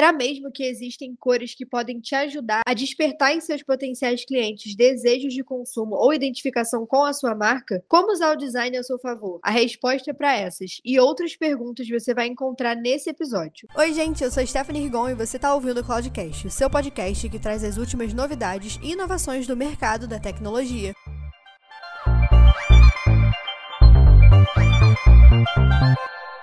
Será mesmo que existem cores que podem te ajudar a despertar em seus potenciais clientes desejos de consumo ou identificação com a sua marca? Como usar o design a seu favor? A resposta é para essas e outras perguntas você vai encontrar nesse episódio. Oi, gente, eu sou Stephanie Rigon e você está ouvindo o Cloudcast, o seu podcast que traz as últimas novidades e inovações do mercado da tecnologia.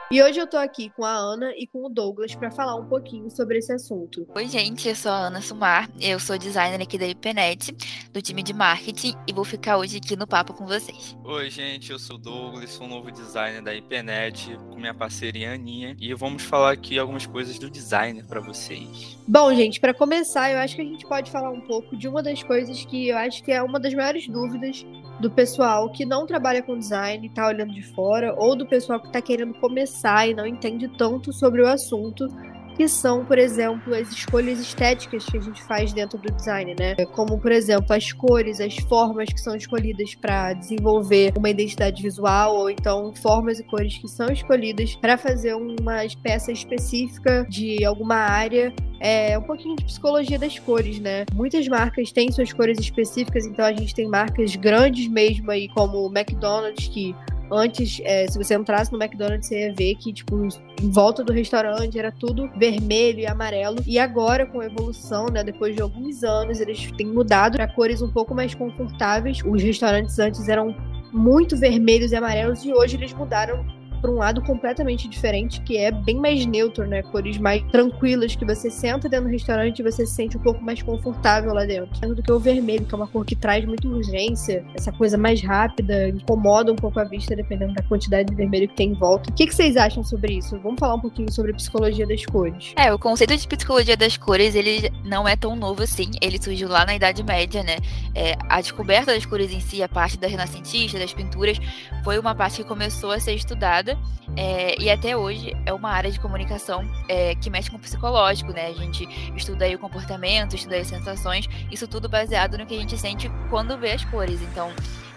E hoje eu tô aqui com a Ana e com o Douglas para falar um pouquinho sobre esse assunto. Oi, gente, eu sou a Ana Sumar, eu sou designer aqui da IPNET, do time de marketing, e vou ficar hoje aqui no papo com vocês. Oi, gente, eu sou o Douglas, sou um novo designer da IPNET, com minha parceria Aninha, e vamos falar aqui algumas coisas do designer para vocês. Bom, gente, para começar, eu acho que a gente pode falar um pouco de uma das coisas que eu acho que é uma das maiores dúvidas do pessoal que não trabalha com design e tá olhando de fora, ou do pessoal que tá querendo começar e não entende tanto sobre o assunto, que são, por exemplo, as escolhas estéticas que a gente faz dentro do design, né? Como, por exemplo, as cores, as formas que são escolhidas para desenvolver uma identidade visual, ou então formas e cores que são escolhidas para fazer uma peça específica de alguma área é um pouquinho de psicologia das cores, né? Muitas marcas têm suas cores específicas, então a gente tem marcas grandes mesmo aí, como o McDonald's, que Antes, é, se você entrasse no McDonald's, você ia ver que, tipo, em volta do restaurante era tudo vermelho e amarelo. E agora, com a evolução, né, depois de alguns anos, eles têm mudado para cores um pouco mais confortáveis. Os restaurantes antes eram muito vermelhos e amarelos e hoje eles mudaram para um lado completamente diferente, que é bem mais neutro, né? Cores mais tranquilas, que você senta dentro do restaurante e você se sente um pouco mais confortável lá dentro. Do que o vermelho, que é uma cor que traz muita urgência, essa coisa mais rápida, incomoda um pouco a vista, dependendo da quantidade de vermelho que tem em volta. O que, que vocês acham sobre isso? Vamos falar um pouquinho sobre a psicologia das cores. É, o conceito de psicologia das cores, ele não é tão novo assim. Ele surgiu lá na Idade Média, né? É, a descoberta das cores em si, a parte da renascentista, das pinturas, foi uma parte que começou a ser estudada é, e até hoje é uma área de comunicação é, que mexe com o psicológico, né? A gente estuda aí o comportamento, estuda as sensações, isso tudo baseado no que a gente sente quando vê as cores. Então,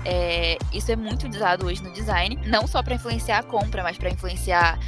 é, isso é muito usado hoje no design, não só para influenciar a compra, mas para influenciar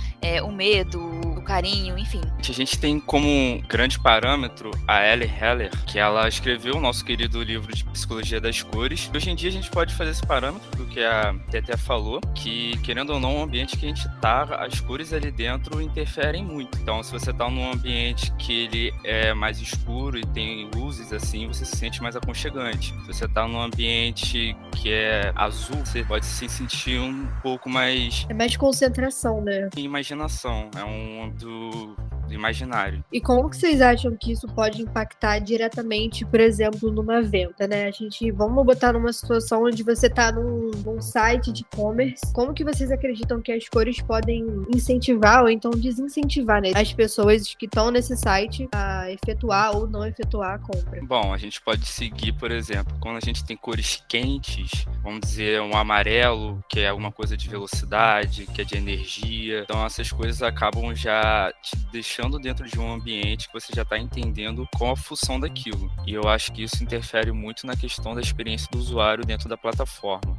o medo, o carinho, enfim. A gente tem como grande parâmetro a Ellie Heller, que ela escreveu o nosso querido livro de Psicologia das Cores. Hoje em dia a gente pode fazer esse parâmetro do que a Tete falou, que querendo ou não, o ambiente que a gente tá, as cores ali dentro interferem muito. Então, se você tá num ambiente que ele é mais escuro e tem luzes assim, você se sente mais aconchegante. Se você tá num ambiente que é é azul, você pode se sentir um pouco mais. É mais concentração, né? Imaginação. É um do do imaginário. E como que vocês acham que isso pode impactar diretamente, por exemplo, numa venda, né? A gente, vamos botar numa situação onde você tá num, num site de e-commerce, como que vocês acreditam que as cores podem incentivar ou então desincentivar, né, as pessoas que estão nesse site a efetuar ou não efetuar a compra? Bom, a gente pode seguir, por exemplo, quando a gente tem cores quentes, vamos dizer um amarelo, que é alguma coisa de velocidade, que é de energia, então essas coisas acabam já te deixando deixando dentro de um ambiente que você já está entendendo qual a função daquilo. E eu acho que isso interfere muito na questão da experiência do usuário dentro da plataforma.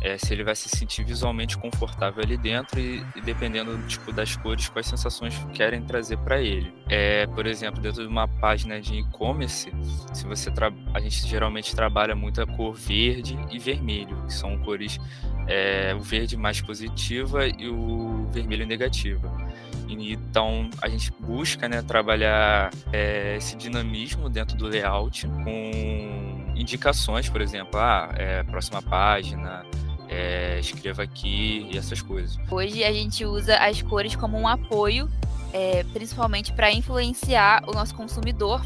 É, se ele vai se sentir visualmente confortável ali dentro e, e dependendo tipo das cores quais sensações querem trazer para ele é, por exemplo dentro de uma página de e-commerce se você a gente geralmente trabalha muito a cor verde e vermelho que são cores é, o verde mais positiva e o vermelho negativa então a gente busca né, trabalhar é, esse dinamismo dentro do layout com indicações, por exemplo, ah, é, próxima página, é, escreva aqui e essas coisas. Hoje a gente usa as cores como um apoio, é, principalmente para influenciar o nosso consumidor,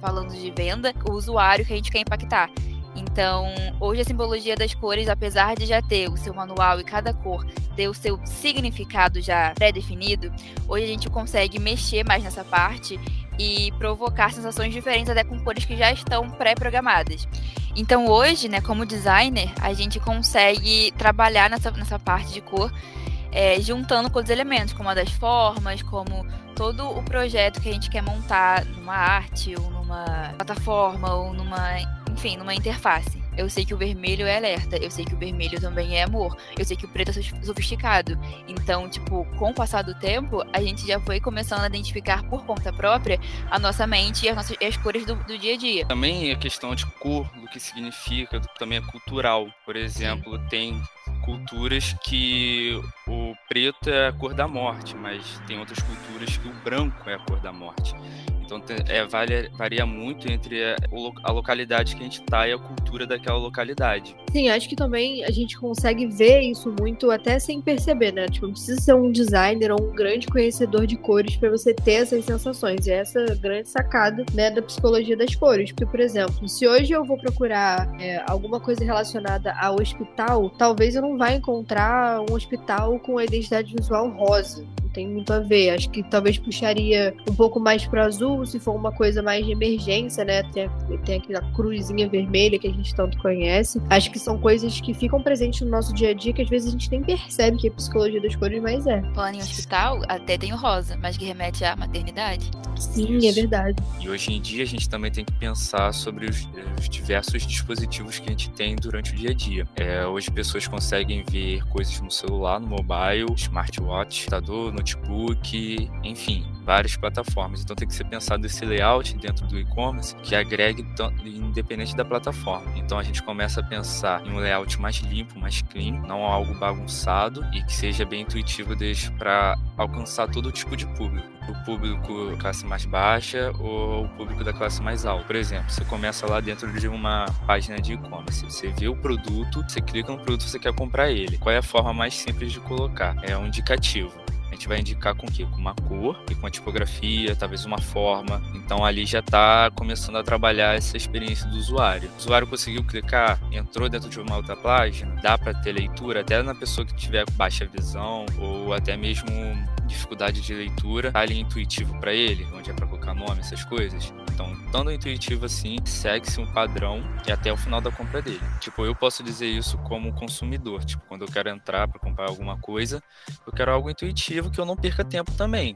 falando de venda, o usuário que a gente quer impactar. Então, hoje a simbologia das cores, apesar de já ter o seu manual e cada cor ter o seu significado já pré-definido, hoje a gente consegue mexer mais nessa parte e provocar sensações diferentes até com cores que já estão pré-programadas. Então, hoje, né, como designer, a gente consegue trabalhar nessa, nessa parte de cor é, juntando com os elementos, como a das formas, como todo o projeto que a gente quer montar numa arte, ou numa plataforma, ou numa enfim, numa interface. Eu sei que o vermelho é alerta, eu sei que o vermelho também é amor, eu sei que o preto é sofisticado. Então, tipo, com o passar do tempo, a gente já foi começando a identificar por conta própria a nossa mente e as, nossas, e as cores do, do, dia a dia. Também a questão de cor, do que significa, também é cultural. Por exemplo, Sim. tem culturas que o preto é a cor da morte, mas tem outras culturas que o branco é a cor da morte. Então é, varia, varia muito entre a, a localidade que a gente está e a cultura daquela localidade. Sim, acho que também a gente consegue ver isso muito até sem perceber, né? Tipo, não precisa ser um designer ou um grande conhecedor de cores para você ter essas sensações. E essa grande sacada, né, da psicologia das cores. Porque, por exemplo, se hoje eu vou procurar é, alguma coisa relacionada ao hospital, talvez eu não vá encontrar um hospital com a identidade visual rosa tem muito a ver. Acho que talvez puxaria um pouco mais pro azul, se for uma coisa mais de emergência, né? Tem, tem aquela cruzinha vermelha que a gente tanto conhece. Acho que são coisas que ficam presentes no nosso dia a dia que às vezes a gente nem percebe que é psicologia das cores, mas é. Falando em hospital, até tem o rosa, mas que remete à maternidade. Sim, Isso. é verdade. E hoje em dia a gente também tem que pensar sobre os, os diversos dispositivos que a gente tem durante o dia a dia. É, hoje pessoas conseguem ver coisas no celular, no mobile, smartwatch, computador, no notebook, enfim, várias plataformas. Então tem que ser pensado esse layout dentro do e-commerce que agregue independente da plataforma. Então a gente começa a pensar em um layout mais limpo, mais clean, não algo bagunçado e que seja bem intuitivo para alcançar todo tipo de público. O público da classe mais baixa ou o público da classe mais alta. Por exemplo, você começa lá dentro de uma página de e-commerce, você vê o produto, você clica no produto, você quer comprar ele. Qual é a forma mais simples de colocar? É um indicativo a gente vai indicar com o quê? Com uma cor e com a tipografia, talvez uma forma. Então ali já está começando a trabalhar essa experiência do usuário. O usuário conseguiu clicar, entrou dentro de uma outra página, dá para ter leitura até na pessoa que tiver baixa visão ou até mesmo dificuldade de leitura, tá ali intuitivo para ele, onde é para colocar nome, essas coisas. Então, estando intuitivo assim, segue-se um padrão e até o final da compra dele. Tipo, eu posso dizer isso como consumidor. Tipo, quando eu quero entrar para comprar alguma coisa, eu quero algo intuitivo que eu não perca tempo também.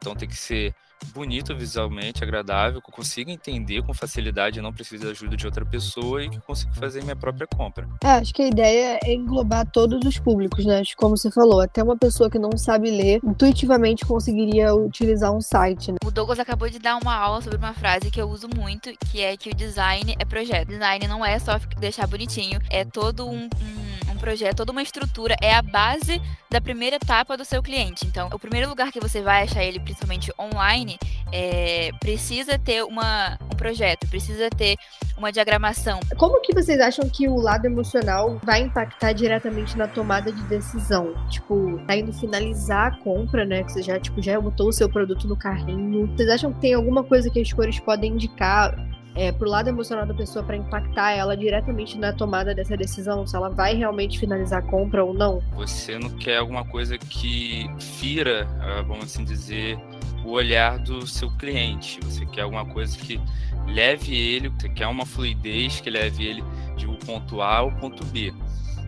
Então tem que ser bonito visualmente, agradável, que eu consiga entender com facilidade, não preciso da ajuda de outra pessoa e que eu consiga fazer minha própria compra. É, acho que a ideia é englobar todos os públicos, né? Como você falou, até uma pessoa que não sabe ler, intuitivamente conseguiria utilizar um site. Né? O Douglas acabou de dar uma aula sobre uma frase que eu uso muito, que é que o design é projeto. Design não é só deixar bonitinho, é todo um, um projeto, toda uma estrutura, é a base da primeira etapa do seu cliente. Então, o primeiro lugar que você vai achar ele, principalmente online, é, precisa ter uma, um projeto, precisa ter uma diagramação. Como que vocês acham que o lado emocional vai impactar diretamente na tomada de decisão? Tipo, tá indo finalizar a compra, né? Que você já, tipo, já botou o seu produto no carrinho. Vocês acham que tem alguma coisa que as cores podem indicar é, pro lado emocional da pessoa para impactar ela diretamente na tomada dessa decisão, se ela vai realmente finalizar a compra ou não? Você não quer alguma coisa que fira, ah, vamos assim dizer, o olhar do seu cliente. Você quer alguma coisa que leve ele, você quer uma fluidez que leve ele de um ponto A ao ponto B.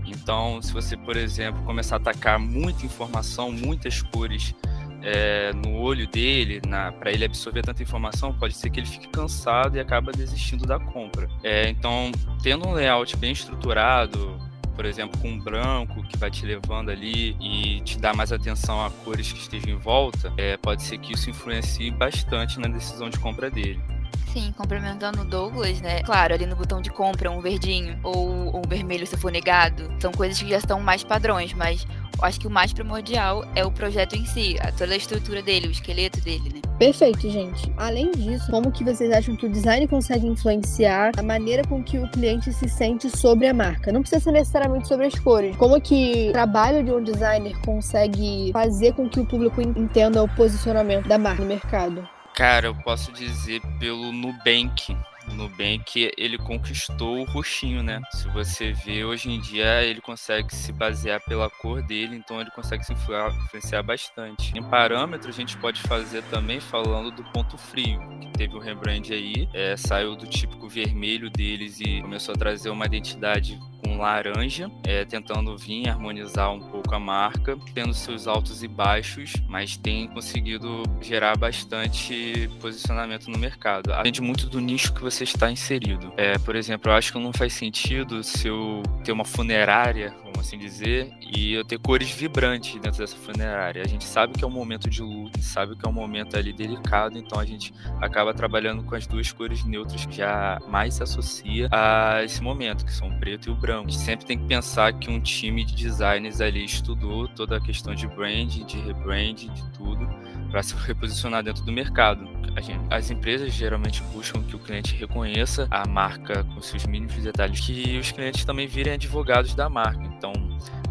Então, se você, por exemplo, começar a atacar muita informação, muitas cores é, no olho dele, para ele absorver tanta informação, pode ser que ele fique cansado e acaba desistindo da compra. É, então, tendo um layout bem estruturado, por exemplo, com um branco que vai te levando ali e te dá mais atenção a cores que estejam em volta, é, pode ser que isso influencie bastante na decisão de compra dele. Sim, complementando o Douglas, né? Claro, ali no botão de compra, um verdinho ou um vermelho se for negado, são coisas que já estão mais padrões, mas acho que o mais primordial é o projeto em si, toda a estrutura dele, o esqueleto dele, né? Perfeito, gente. Além disso, como que vocês acham que o design consegue influenciar a maneira com que o cliente se sente sobre a marca? Não precisa ser necessariamente sobre as cores. Como que o trabalho de um designer consegue fazer com que o público entenda o posicionamento da marca no mercado? Cara, eu posso dizer pelo Nubank. Nubank, ele conquistou o roxinho, né? Se você vê, hoje em dia ele consegue se basear pela cor dele, então ele consegue se influenciar bastante. Em parâmetros, a gente pode fazer também falando do ponto frio, que teve o rebrand aí, é, saiu do típico vermelho deles e começou a trazer uma identidade com laranja, é, tentando vir harmonizar um pouco a marca, tendo seus altos e baixos, mas tem conseguido gerar bastante posicionamento no mercado. Depende muito do nicho que você está inserido. É, por exemplo, eu acho que não faz sentido se eu ter uma funerária, vamos assim dizer, e eu ter cores vibrantes dentro dessa funerária. A gente sabe que é um momento de luto, sabe que é um momento ali delicado, então a gente acaba trabalhando com as duas cores neutras que já mais se associa a esse momento, que são o preto e o branco. A gente sempre tem que pensar que um time de designers ali estudou toda a questão de brand, de rebrand, de tudo, para se reposicionar dentro do mercado. As empresas geralmente buscam que o cliente reconheça a marca com seus mínimos detalhes, que os clientes também virem advogados da marca. Então,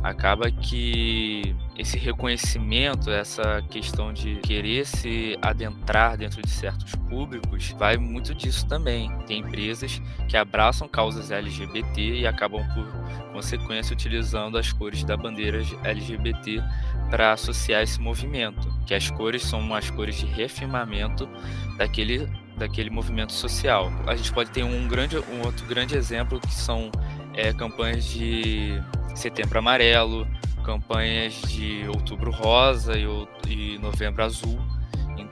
acaba que esse reconhecimento, essa questão de querer se adentrar dentro de certos públicos, vai muito disso também. Tem empresas que abraçam causas LGBT e acabam, por consequência, utilizando as cores da bandeira LGBT para associar esse movimento, que as cores são as cores de reafirmamento daquele daquele movimento social. A gente pode ter um grande um outro grande exemplo que são é, campanhas de Setembro Amarelo, campanhas de Outubro Rosa e, e Novembro Azul.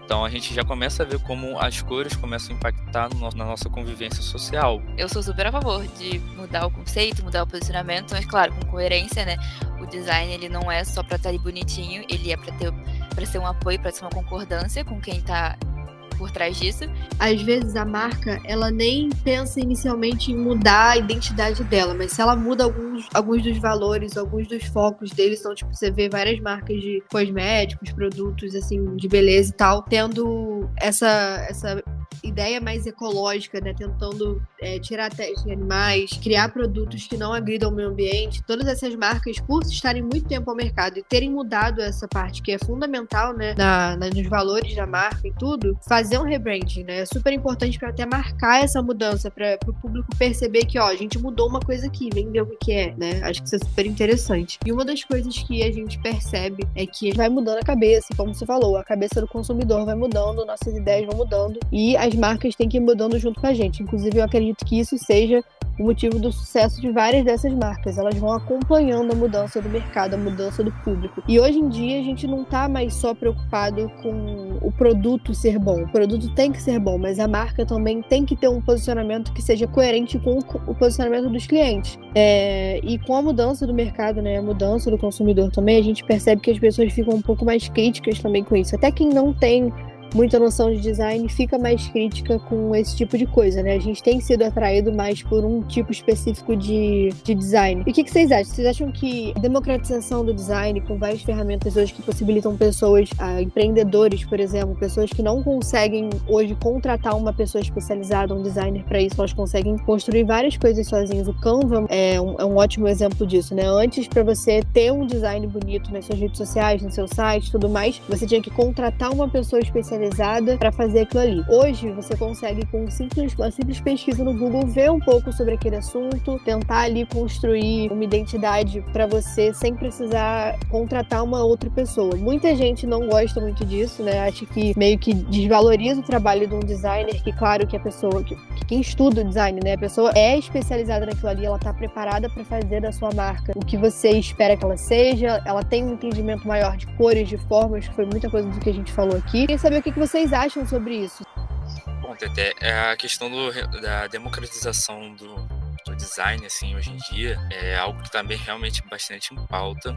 Então a gente já começa a ver como as cores começam a impactar no, na nossa convivência social. Eu sou super a favor de mudar o conceito, mudar o posicionamento, mas claro, com coerência, né? O design ele não é só para estar tá ali bonitinho, ele é para ter para ser um apoio, para ser uma concordância com quem está por trás disso. Às vezes a marca, ela nem pensa inicialmente em mudar a identidade dela, mas se ela muda alguns, alguns dos valores, alguns dos focos deles, então, tipo, você vê várias marcas de cosméticos, produtos, assim, de beleza e tal, tendo essa, essa ideia mais ecológica, né? Tentando é, tirar testes de animais, criar produtos que não agridam o meio ambiente. Todas essas marcas, por estarem muito tempo ao mercado e terem mudado essa parte que é fundamental, né? Na, na nos valores da marca e tudo, fazer um rebranding, né? É super importante para até marcar essa mudança, para o público perceber que, ó, a gente mudou uma coisa aqui, vem ver o que é, né? Acho que isso é super interessante. E uma das coisas que a gente percebe é que vai mudando a cabeça, como você falou, a cabeça do consumidor vai mudando, nossas ideias vão mudando e as marcas têm que ir mudando junto com a gente. Inclusive, eu acredito que isso seja o motivo do sucesso de várias dessas marcas. Elas vão acompanhando a mudança do mercado, a mudança do público. E hoje em dia a gente não está mais só preocupado com o produto ser bom. O produto tem que ser bom, mas a marca também tem que ter um posicionamento que seja coerente com o posicionamento dos clientes. É, e com a mudança do mercado, né, a mudança do consumidor também, a gente percebe que as pessoas ficam um pouco mais críticas também com isso. Até quem não tem muita noção de design fica mais crítica com esse tipo de coisa, né? A gente tem sido atraído mais por um tipo específico de, de design. E o que, que vocês acham? Vocês acham que a democratização do design, com várias ferramentas hoje que possibilitam pessoas, ah, empreendedores, por exemplo, pessoas que não conseguem hoje contratar uma pessoa especializada, um designer para isso, elas conseguem construir várias coisas sozinhas. O Canva é um, é um ótimo exemplo disso, né? Antes, para você ter um design bonito nas suas redes sociais, no seu site, tudo mais, você tinha que contratar uma pessoa especializada especializada para fazer aquilo ali. Hoje você consegue com simples, uma simples pesquisa no Google ver um pouco sobre aquele assunto, tentar ali construir uma identidade para você sem precisar contratar uma outra pessoa. Muita gente não gosta muito disso, né? Acha que meio que desvaloriza o trabalho de um designer, que claro que a pessoa que, que quem estuda o design, né, a pessoa é especializada naquilo ali, ela tá preparada para fazer da sua marca o que você espera que ela seja, ela tem um entendimento maior de cores, de formas, que foi muita coisa do que a gente falou aqui. Queria saber o que que, que vocês acham sobre isso? Bom, Tete, é a questão do, da democratização do, do design, assim, hoje em dia, é algo que também realmente bastante em pauta.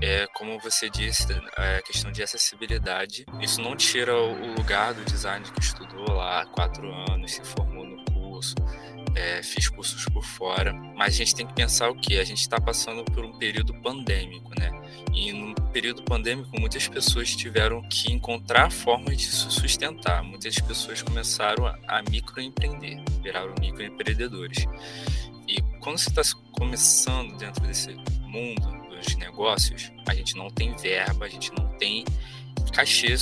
É, como você disse, é a questão de acessibilidade. Isso não tira o lugar do design que estudou lá há quatro anos, se formou no curso, é, fiz cursos por fora, mas a gente tem que pensar o que? A gente está passando por um período pandêmico, né? E no período pandêmico, muitas pessoas tiveram que encontrar formas de se sustentar. Muitas pessoas começaram a microempreender, viraram microempreendedores. E quando você está começando dentro desse mundo dos negócios, a gente não tem verba, a gente não tem cachê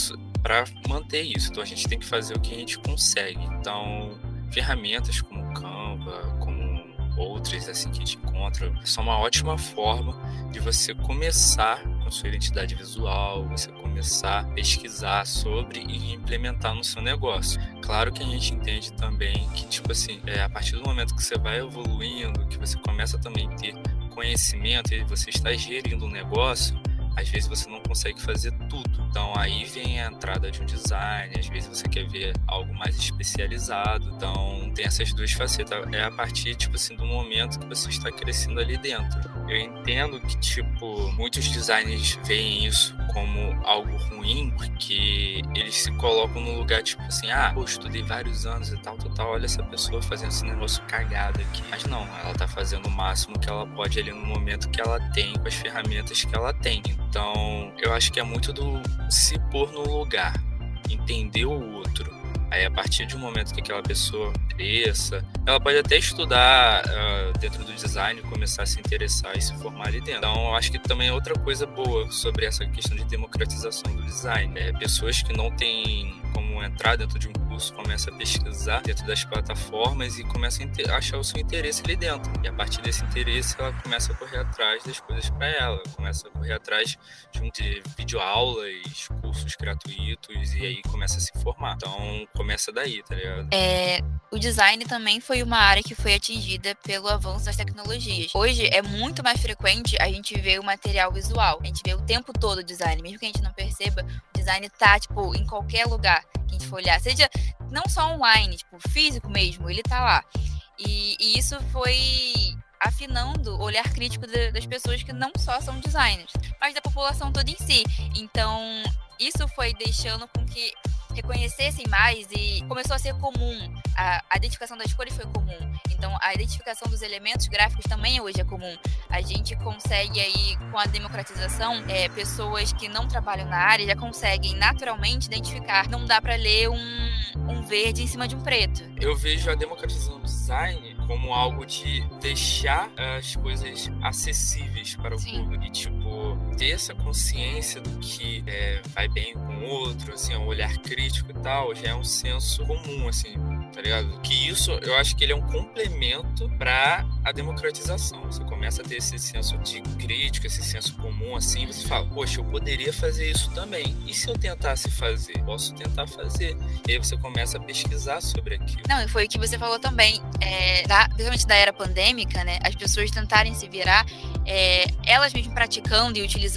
para manter isso. Então a gente tem que fazer o que a gente consegue. Então, ferramentas como Canva, como outras assim que a gente encontra, são uma ótima forma de você começar com sua identidade visual, você começar a pesquisar sobre e implementar no seu negócio. Claro que a gente entende também que, tipo assim, é, a partir do momento que você vai evoluindo, que você começa também a ter conhecimento e você está gerindo um negócio, às vezes você não consegue fazer tudo. Então aí vem a entrada de um design, às vezes você quer ver algo mais especializado. Então tem essas duas facetas. É a partir, tipo assim, do momento que você está crescendo ali dentro. Eu entendo que, tipo, muitos designers veem isso como algo ruim, porque eles se colocam no lugar, tipo assim, ah, pô, estudei vários anos e tal, tal, tal, olha essa pessoa fazendo esse negócio cagado aqui. Mas não, ela tá fazendo o máximo que ela pode ali no momento que ela tem, com as ferramentas que ela tem. Então, eu acho que é muito do se pôr no lugar, entender o outro. Aí, a partir de um momento que aquela pessoa cresça, ela pode até estudar uh, dentro do design, começar a se interessar e se formar ali dentro. Então, eu acho que também é outra coisa boa sobre essa questão de democratização do design. É, pessoas que não têm como entrar dentro de um curso, começa a pesquisar dentro das plataformas e começa a achar o seu interesse ali dentro. E a partir desse interesse, ela começa a correr atrás das coisas para ela, começa a correr atrás de, de videoaulas, cursos gratuitos e aí começa a se formar. Então, começa daí, tá ligado? É, o design também foi uma área que foi atingida pelo avanço das tecnologias. Hoje é muito mais frequente a gente ver o material visual. A gente vê o tempo todo o design, mesmo que a gente não perceba, o design tá, tipo, em qualquer lugar que a gente for olhar. Seja não só online, tipo, físico mesmo, ele tá lá. E, e isso foi afinando o olhar crítico de, das pessoas que não só são designers, mas da população toda em si. Então, isso foi deixando com que reconhecessem mais e começou a ser comum. A, a, identificação das cores foi comum. Então, a identificação dos elementos gráficos também hoje é comum. A gente consegue aí, com a democratização, é, pessoas que não trabalham na área já conseguem naturalmente identificar. Não dá para ler um, um verde em cima de um preto. Eu vejo a democratização do design como algo de deixar as coisas acessíveis para o Sim. público e, tipo, ter essa consciência do que é, vai bem com o outro, assim, um olhar crítico e tal, já é um senso comum, assim, tá ligado? Que isso, eu acho que ele é um complemento para a democratização. Você começa a ter esse senso de crítica, esse senso comum, assim, você fala, poxa, eu poderia fazer isso também. E se eu tentasse fazer? Posso tentar fazer. E aí você começa a pesquisar sobre aquilo. Não, e foi o que você falou também, é, da, principalmente da era pandêmica, né? As pessoas tentarem se virar, é, elas mesmo praticando e utilizando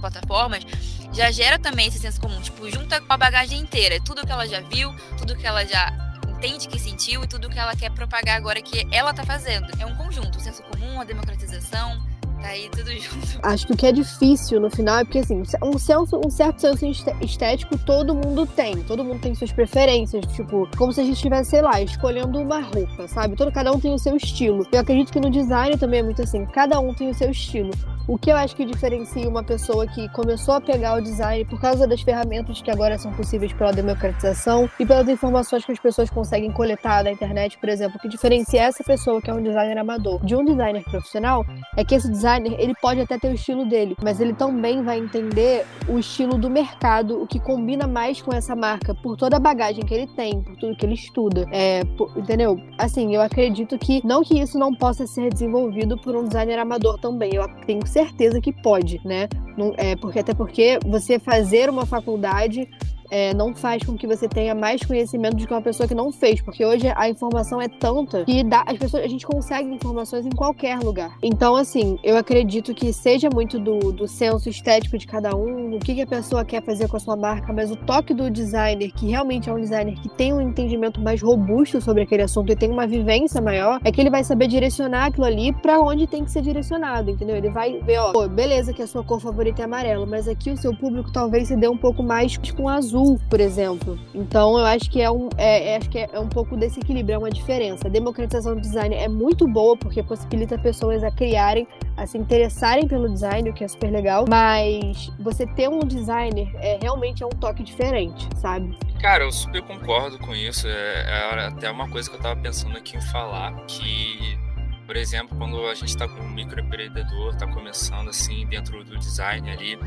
plataformas, já gera também esse senso comum. Tipo, junta com a bagagem inteira. Tudo que ela já viu, tudo que ela já entende que sentiu e tudo que ela quer propagar agora que ela tá fazendo. É um conjunto, o senso comum, a democratização, tá aí tudo junto. Acho que o que é difícil no final é porque, assim, um, senso, um certo senso estético todo mundo tem. Todo mundo tem suas preferências. Tipo, como se a gente estivesse, sei lá, escolhendo uma roupa, sabe? Todo, cada um tem o seu estilo. Eu acredito que no design também é muito assim. Cada um tem o seu estilo. O que eu acho que diferencia uma pessoa que começou a pegar o design por causa das ferramentas que agora são possíveis pela democratização e pelas informações que as pessoas conseguem coletar da internet, por exemplo, o que diferencia essa pessoa que é um designer amador de um designer profissional é que esse designer ele pode até ter o estilo dele, mas ele também vai entender o estilo do mercado, o que combina mais com essa marca, por toda a bagagem que ele tem, por tudo que ele estuda, é, por, entendeu? Assim, eu acredito que não que isso não possa ser desenvolvido por um designer amador também. Eu tenho certeza certeza que pode, né? Não, é, porque, até porque você fazer uma faculdade é, não faz com que você tenha mais conhecimento do que uma pessoa que não fez, porque hoje a informação é tanta que dá, as pessoas, a gente consegue informações em qualquer lugar. Então, assim, eu acredito que seja muito do, do senso estético de cada um, o que, que a pessoa quer fazer com a sua marca, mas o toque do designer, que realmente é um designer que tem um entendimento mais robusto sobre aquele assunto e tem uma vivência maior, é que ele vai saber direcionar aquilo ali para onde tem que ser direcionado, entendeu? Ele vai ver, ó, beleza que a sua cor favorita é amarelo, mas aqui o seu público talvez se dê um pouco mais com azul por exemplo. Então eu acho que é um, é, é, acho que é um pouco desse equilíbrio, é uma diferença. A democratização do design é muito boa porque possibilita pessoas a criarem, a se interessarem pelo design, o que é super legal. Mas você ter um designer é realmente é um toque diferente, sabe? Cara, eu super concordo com isso. É, é até uma coisa que eu tava pensando aqui em falar, que por exemplo, quando a gente está com um microempreendedor, está começando assim dentro do design ali,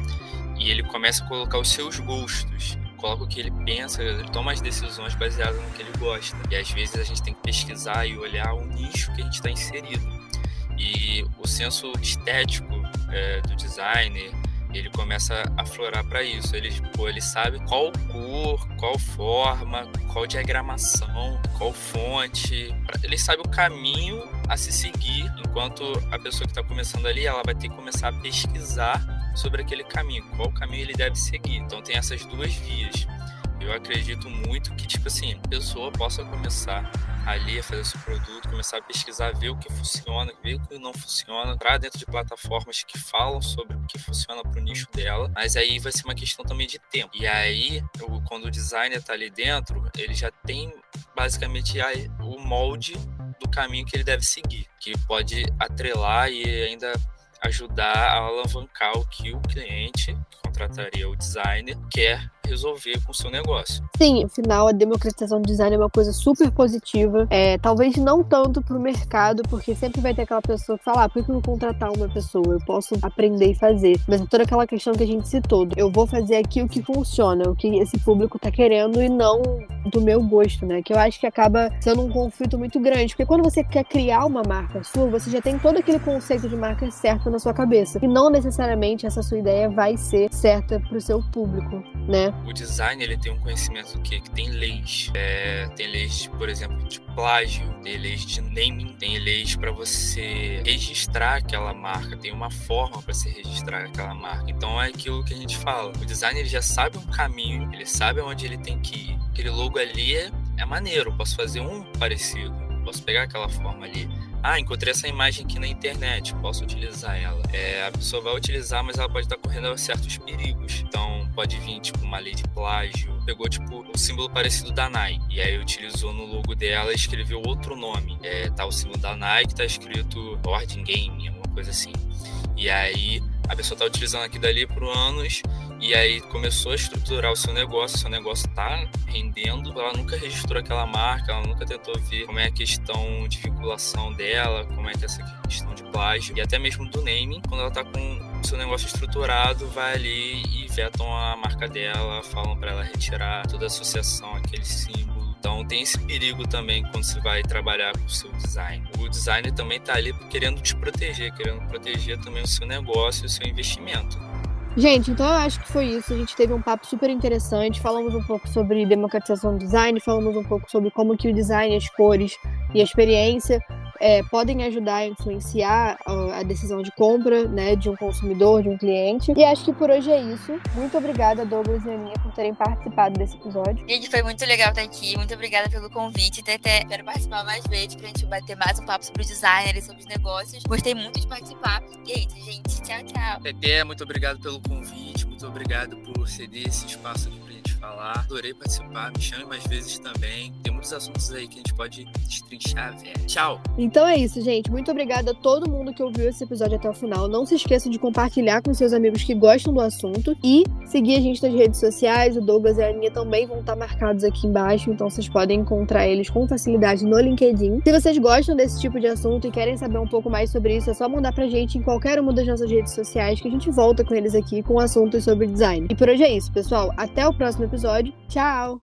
e ele começa a colocar os seus gostos coloca o que ele pensa, ele toma as decisões baseadas no que ele gosta. E às vezes a gente tem que pesquisar e olhar o nicho que a gente está inserido. E o senso estético é, do designer, ele começa a florar para isso. Ele, ele sabe qual cor, qual forma, qual diagramação, qual fonte. Ele sabe o caminho a se seguir, enquanto a pessoa que está começando ali, ela vai ter que começar a pesquisar sobre aquele caminho, qual caminho ele deve seguir. Então tem essas duas vias. Eu acredito muito que, tipo assim, a pessoa possa começar a fazer seu produto, começar a pesquisar, ver o que funciona, ver o que não funciona, entrar dentro de plataformas que falam sobre o que funciona para o nicho dela, mas aí vai ser uma questão também de tempo. E aí, quando o designer está ali dentro, ele já tem basicamente o molde do caminho que ele deve seguir, que pode atrelar e ainda ajudar a alavancar o que o cliente que contrataria o designer quer resolver com o seu negócio. Sim, afinal, a democratização do design é uma coisa super positiva. É, talvez não tanto para o mercado, porque sempre vai ter aquela pessoa que fala, ah, por que eu vou contratar uma pessoa? Eu posso aprender e fazer. Mas é toda aquela questão que a gente citou. Eu vou fazer aqui o que funciona, o que esse público está querendo e não do meu gosto, né? Que eu acho que acaba sendo um conflito muito grande. Porque quando você quer criar uma marca sua, você já tem todo aquele conceito de marca certo na sua cabeça. E não necessariamente essa sua ideia vai ser certa para o seu público, né? O design ele tem um conhecimento quê? Que tem leis. É, tem leis, por exemplo, de plágio, tem leis de naming, tem leis para você registrar aquela marca, tem uma forma para se registrar aquela marca. Então é aquilo que a gente fala. O design ele já sabe um caminho, ele sabe onde ele tem que ir. Aquele logo ali é, é maneiro, posso fazer um parecido, posso pegar aquela forma ali ah, encontrei essa imagem aqui na internet, posso utilizar ela. É, a pessoa vai utilizar, mas ela pode estar correndo certos perigos. Então, pode vir, tipo, uma lei de plágio. Pegou, tipo, um símbolo parecido da Nike. E aí utilizou no logo dela e escreveu outro nome. É, tá o símbolo da Nike, tá escrito Boarding Game, alguma coisa assim. E aí a pessoa tá utilizando aquilo dali por anos e aí começou a estruturar o seu negócio, seu negócio está rendendo, ela nunca registrou aquela marca, ela nunca tentou ver como é a questão de vinculação dela, como é que é essa questão de plágio e até mesmo do naming, quando ela está com o seu negócio estruturado, vai ali e vetam a marca dela, falam para ela retirar toda a associação, aquele símbolo. Então tem esse perigo também quando você vai trabalhar com o seu design. O designer também está ali querendo te proteger, querendo proteger também o seu negócio e o seu investimento. Gente, então eu acho que foi isso. A gente teve um papo super interessante. Falamos um pouco sobre democratização do design, falamos um pouco sobre como que o design, as cores e a experiência é, podem ajudar a influenciar a decisão de compra né, de um consumidor, de um cliente. E acho que por hoje é isso. Muito obrigada, Douglas e Aninha, por terem participado desse episódio. Gente, foi muito legal estar aqui. Muito obrigada pelo convite. Até quero participar mais vezes pra gente bater mais um papo sobre o design e sobre os negócios. Gostei muito de participar. E é isso, gente. Tchau, tchau. Tete, muito obrigado pelo convite. Muito obrigado por ceder esse espaço aqui pra gente falar. Adorei participar. Me chame mais vezes também. Tem muitos assuntos aí que a gente pode destrinchar, velho. Tchau. Então é isso, gente. Muito obrigada a todo mundo que ouviu esse episódio até o final. Não se esqueçam de compartilhar com seus amigos que gostam do assunto e seguir a gente nas redes sociais. O Douglas e a Aninha também vão estar marcados aqui embaixo, então vocês podem encontrar eles com facilidade no LinkedIn. Se vocês gostam desse tipo de assunto e querem saber um pouco mais sobre isso, é só mandar pra gente em qualquer uma das nossas redes sociais que a gente volta com eles aqui com assuntos sobre design. E por hoje é isso, pessoal. Até o próximo episódio. Tchau!